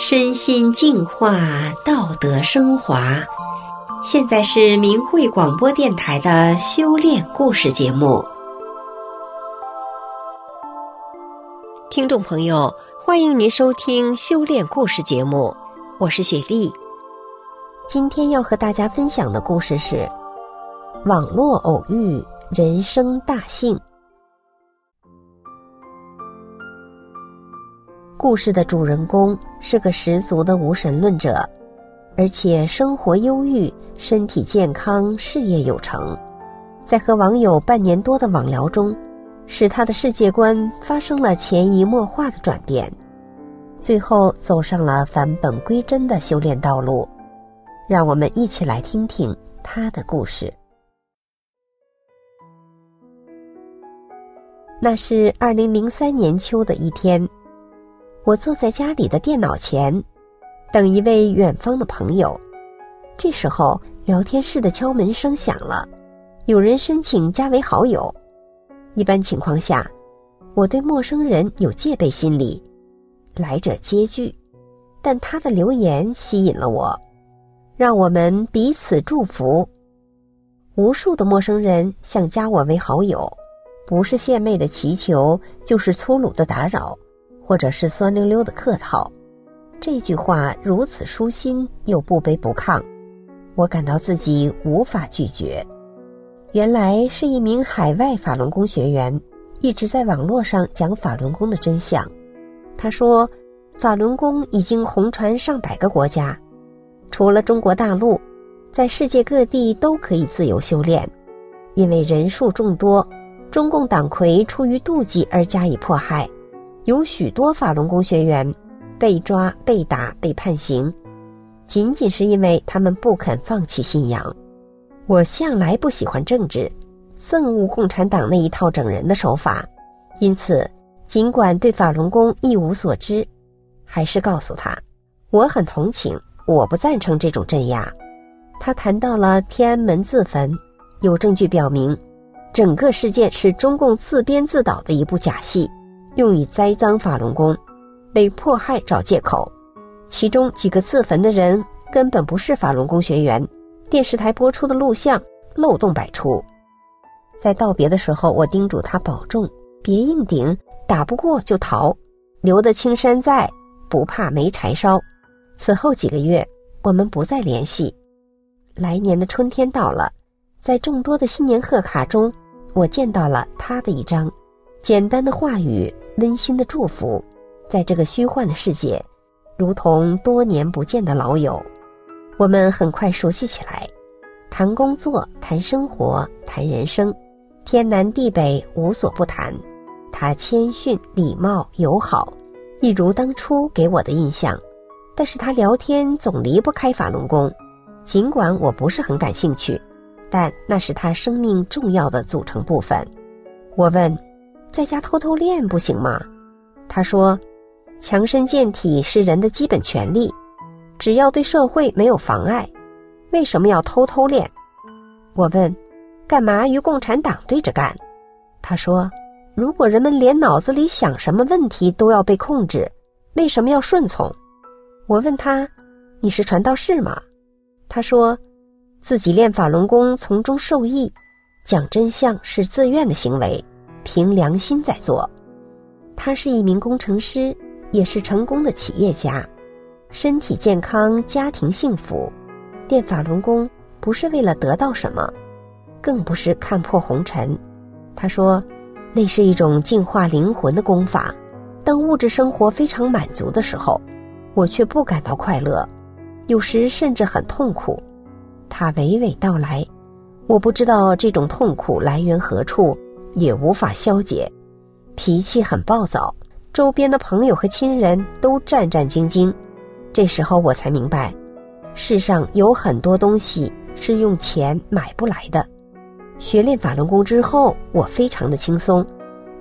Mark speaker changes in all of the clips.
Speaker 1: 身心净化，道德升华。现在是明慧广播电台的修炼故事节目。听众朋友，欢迎您收听修炼故事节目，我是雪莉。今天要和大家分享的故事是：网络偶遇，人生大幸。故事的主人公是个十足的无神论者，而且生活优裕，身体健康，事业有成。在和网友半年多的网聊中，使他的世界观发生了潜移默化的转变，最后走上了返本归真的修炼道路。让我们一起来听听他的故事。那是二零零三年秋的一天。我坐在家里的电脑前，等一位远方的朋友。这时候，聊天室的敲门声响了，有人申请加为好友。一般情况下，我对陌生人有戒备心理，来者皆拒。但他的留言吸引了我，让我们彼此祝福。无数的陌生人想加我为好友，不是献媚的祈求，就是粗鲁的打扰。或者是酸溜溜的客套，这句话如此舒心又不卑不亢，我感到自己无法拒绝。原来是一名海外法轮功学员，一直在网络上讲法轮功的真相。他说，法轮功已经红传上百个国家，除了中国大陆，在世界各地都可以自由修炼。因为人数众多，中共党魁出于妒忌而加以迫害。有许多法轮功学员被抓、被打、被判刑，仅仅是因为他们不肯放弃信仰。我向来不喜欢政治，憎恶共产党那一套整人的手法，因此尽管对法轮功一无所知，还是告诉他，我很同情，我不赞成这种镇压。他谈到了天安门自焚，有证据表明，整个事件是中共自编自导的一部假戏。用以栽赃法轮功，被迫害找借口。其中几个自焚的人根本不是法轮功学员。电视台播出的录像漏洞百出。在道别的时候，我叮嘱他保重，别硬顶，打不过就逃，留得青山在，不怕没柴烧。此后几个月，我们不再联系。来年的春天到了，在众多的新年贺卡中，我见到了他的一张，简单的话语。温馨的祝福，在这个虚幻的世界，如同多年不见的老友。我们很快熟悉起来，谈工作，谈生活，谈人生，天南地北无所不谈。他谦逊、礼貌、友好，一如当初给我的印象。但是他聊天总离不开法轮功，尽管我不是很感兴趣，但那是他生命重要的组成部分。我问。在家偷偷练不行吗？他说：“强身健体是人的基本权利，只要对社会没有妨碍，为什么要偷偷练？”我问：“干嘛与共产党对着干？”他说：“如果人们连脑子里想什么问题都要被控制，为什么要顺从？”我问他：“你是传道士吗？”他说：“自己练法轮功，从中受益，讲真相是自愿的行为。”凭良心在做，他是一名工程师，也是成功的企业家，身体健康，家庭幸福。练法轮功不是为了得到什么，更不是看破红尘。他说，那是一种净化灵魂的功法。当物质生活非常满足的时候，我却不感到快乐，有时甚至很痛苦。他娓娓道来，我不知道这种痛苦来源何处。也无法消解，脾气很暴躁，周边的朋友和亲人都战战兢兢。这时候我才明白，世上有很多东西是用钱买不来的。学练法轮功之后，我非常的轻松，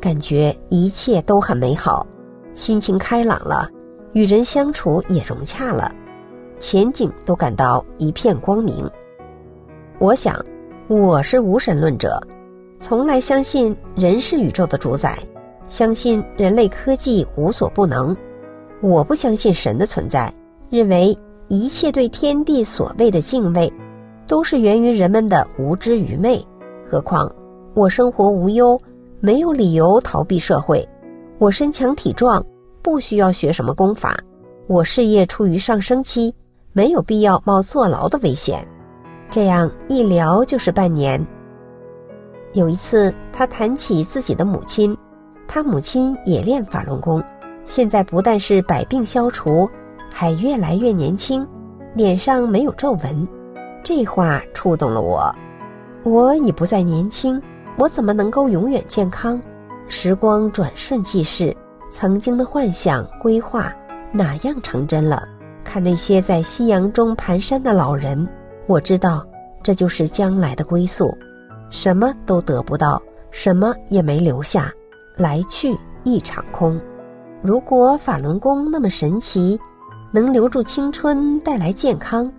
Speaker 1: 感觉一切都很美好，心情开朗了，与人相处也融洽了，前景都感到一片光明。我想，我是无神论者。从来相信人是宇宙的主宰，相信人类科技无所不能。我不相信神的存在，认为一切对天地所谓的敬畏，都是源于人们的无知愚昧。何况我生活无忧，没有理由逃避社会。我身强体壮，不需要学什么功法。我事业处于上升期，没有必要冒坐牢的危险。这样一聊就是半年。有一次，他谈起自己的母亲，他母亲也练法轮功。现在不但是百病消除，还越来越年轻，脸上没有皱纹。这话触动了我。我已不再年轻，我怎么能够永远健康？时光转瞬即逝，曾经的幻想规划哪样成真了？看那些在夕阳中蹒跚的老人，我知道，这就是将来的归宿。什么都得不到，什么也没留下，来去一场空。如果法轮功那么神奇，能留住青春，带来健康，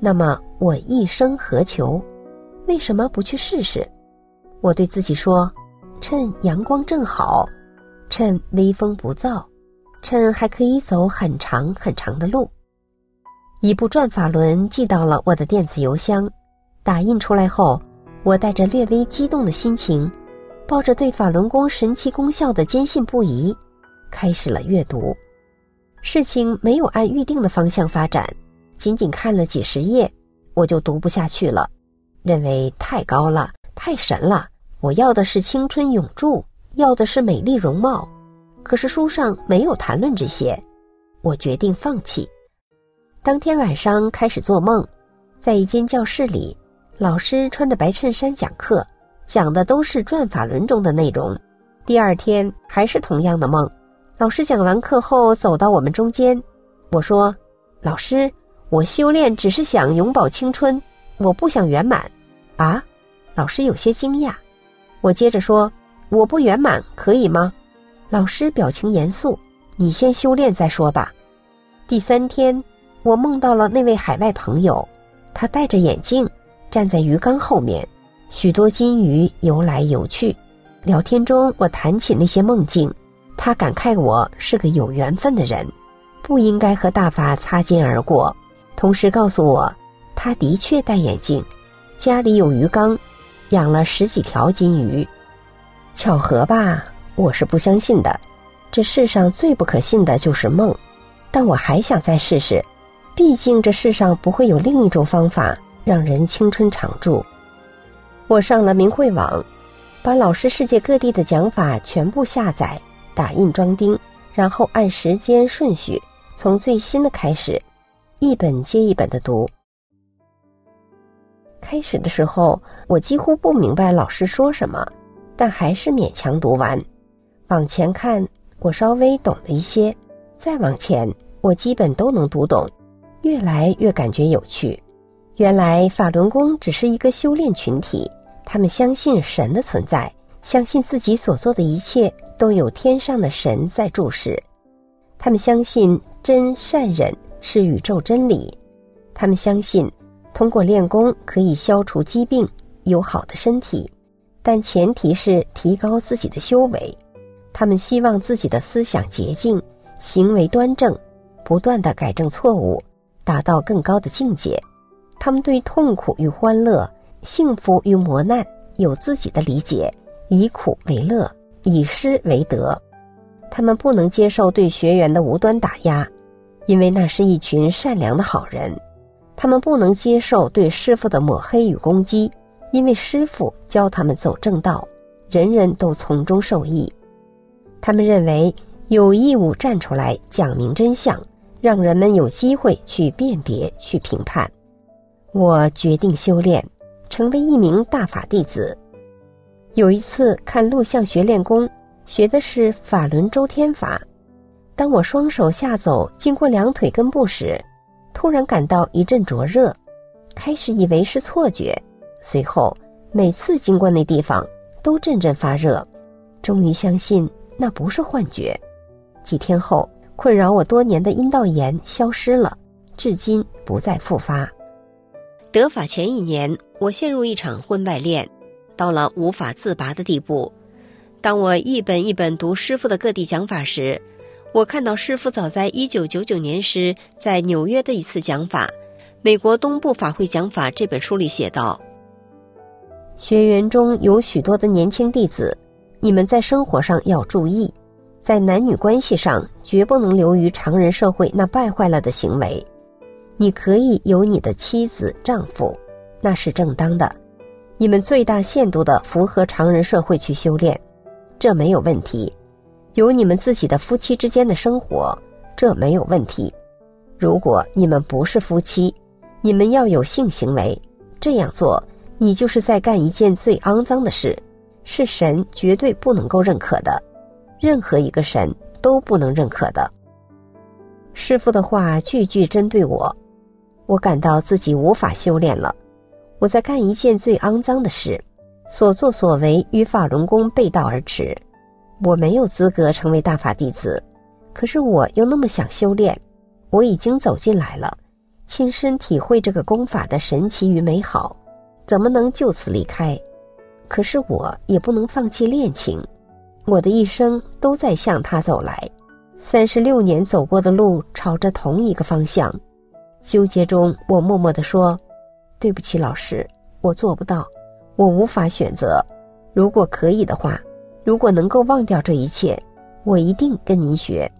Speaker 1: 那么我一生何求？为什么不去试试？我对自己说：趁阳光正好，趁微风不燥，趁还可以走很长很长的路。一部转法轮寄到了我的电子邮箱，打印出来后，我带着略微激动的心情，抱着对法轮功神奇功效的坚信不疑。开始了阅读，事情没有按预定的方向发展，仅仅看了几十页，我就读不下去了，认为太高了，太神了。我要的是青春永驻，要的是美丽容貌，可是书上没有谈论这些，我决定放弃。当天晚上开始做梦，在一间教室里，老师穿着白衬衫讲课，讲的都是转法轮中的内容。第二天还是同样的梦。老师讲完课后，走到我们中间，我说：“老师，我修炼只是想永葆青春，我不想圆满。”啊，老师有些惊讶。我接着说：“我不圆满可以吗？”老师表情严肃：“你先修炼再说吧。”第三天，我梦到了那位海外朋友，他戴着眼镜，站在鱼缸后面，许多金鱼游来游去。聊天中，我谈起那些梦境。他感慨我是个有缘分的人，不应该和大法擦肩而过。同时告诉我，他的确戴眼镜，家里有鱼缸，养了十几条金鱼。巧合吧？我是不相信的。这世上最不可信的就是梦，但我还想再试试。毕竟这世上不会有另一种方法让人青春常驻。我上了明慧网，把老师世界各地的讲法全部下载。打印装订，然后按时间顺序从最新的开始，一本接一本的读。开始的时候，我几乎不明白老师说什么，但还是勉强读完。往前看，我稍微懂了一些；再往前，我基本都能读懂。越来越感觉有趣。原来法轮功只是一个修炼群体，他们相信神的存在。相信自己所做的一切都有天上的神在注视，他们相信真善忍是宇宙真理，他们相信通过练功可以消除疾病，有好的身体，但前提是提高自己的修为。他们希望自己的思想洁净，行为端正，不断的改正错误，达到更高的境界。他们对痛苦与欢乐、幸福与磨难有自己的理解。以苦为乐，以失为得。他们不能接受对学员的无端打压，因为那是一群善良的好人；他们不能接受对师傅的抹黑与攻击，因为师傅教他们走正道，人人都从中受益。他们认为有义务站出来讲明真相，让人们有机会去辨别、去评判。我决定修炼，成为一名大法弟子。有一次看录像学练功，学的是法轮周天法。当我双手下走经过两腿根部时，突然感到一阵灼热，开始以为是错觉，随后每次经过那地方都阵阵发热，终于相信那不是幻觉。几天后，困扰我多年的阴道炎消失了，至今不再复发。得法前一年，我陷入一场婚外恋。到了无法自拔的地步。当我一本一本读师傅的各地讲法时，我看到师傅早在一九九九年时在纽约的一次讲法，《美国东部法会讲法》这本书里写道：“学员中有许多的年轻弟子，你们在生活上要注意，在男女关系上绝不能流于常人社会那败坏了的行为。你可以有你的妻子、丈夫，那是正当的。你们最大限度的符合常人社会去修炼，这没有问题。”有你们自己的夫妻之间的生活，这没有问题。如果你们不是夫妻，你们要有性行为，这样做，你就是在干一件最肮脏的事，是神绝对不能够认可的，任何一个神都不能认可的。师傅的话句句针对我，我感到自己无法修炼了。我在干一件最肮脏的事，所作所为与法轮功背道而驰。我没有资格成为大法弟子，可是我又那么想修炼。我已经走进来了，亲身体会这个功法的神奇与美好，怎么能就此离开？可是我也不能放弃恋情，我的一生都在向他走来，三十六年走过的路朝着同一个方向。纠结中，我默默地说：“对不起，老师，我做不到，我无法选择。如果可以的话。”如果能够忘掉这一切，我一定跟您学。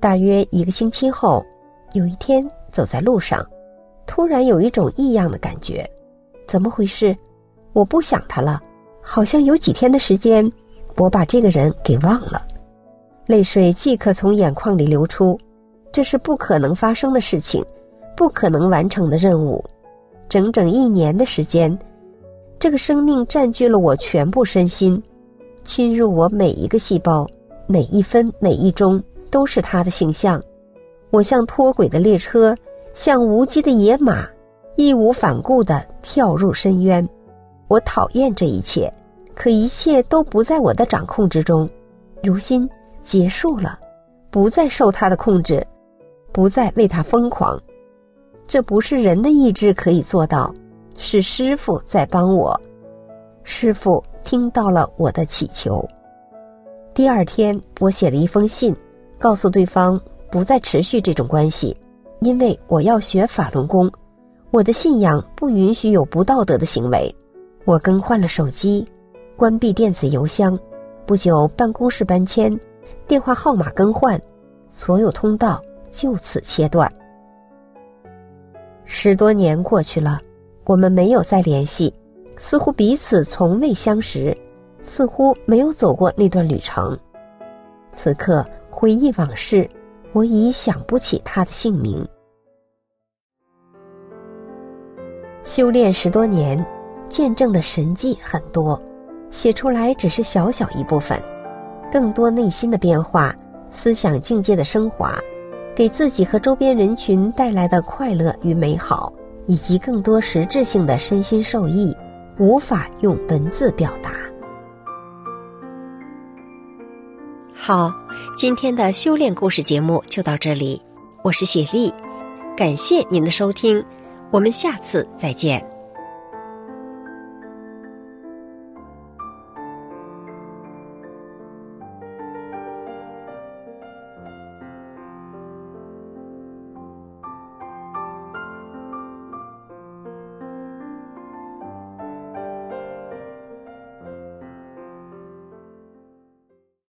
Speaker 1: 大约一个星期后，有一天走在路上，突然有一种异样的感觉，怎么回事？我不想他了，好像有几天的时间，我把这个人给忘了，泪水即刻从眼眶里流出。这是不可能发生的事情，不可能完成的任务。整整一年的时间，这个生命占据了我全部身心。侵入我每一个细胞，每一分每一钟都是他的形象。我像脱轨的列车，像无羁的野马，义无反顾地跳入深渊。我讨厌这一切，可一切都不在我的掌控之中。如今结束了，不再受他的控制，不再为他疯狂。这不是人的意志可以做到，是师傅在帮我。师傅。听到了我的祈求。第二天，我写了一封信，告诉对方不再持续这种关系，因为我要学法轮功，我的信仰不允许有不道德的行为。我更换了手机，关闭电子邮箱，不久办公室搬迁，电话号码更换，所有通道就此切断。十多年过去了，我们没有再联系。似乎彼此从未相识，似乎没有走过那段旅程。此刻回忆往事，我已想不起他的姓名。修炼十多年，见证的神迹很多，写出来只是小小一部分。更多内心的变化，思想境界的升华，给自己和周边人群带来的快乐与美好，以及更多实质性的身心受益。无法用文字表达。好，今天的修炼故事节目就到这里，我是雪莉，感谢您的收听，我们下次再见。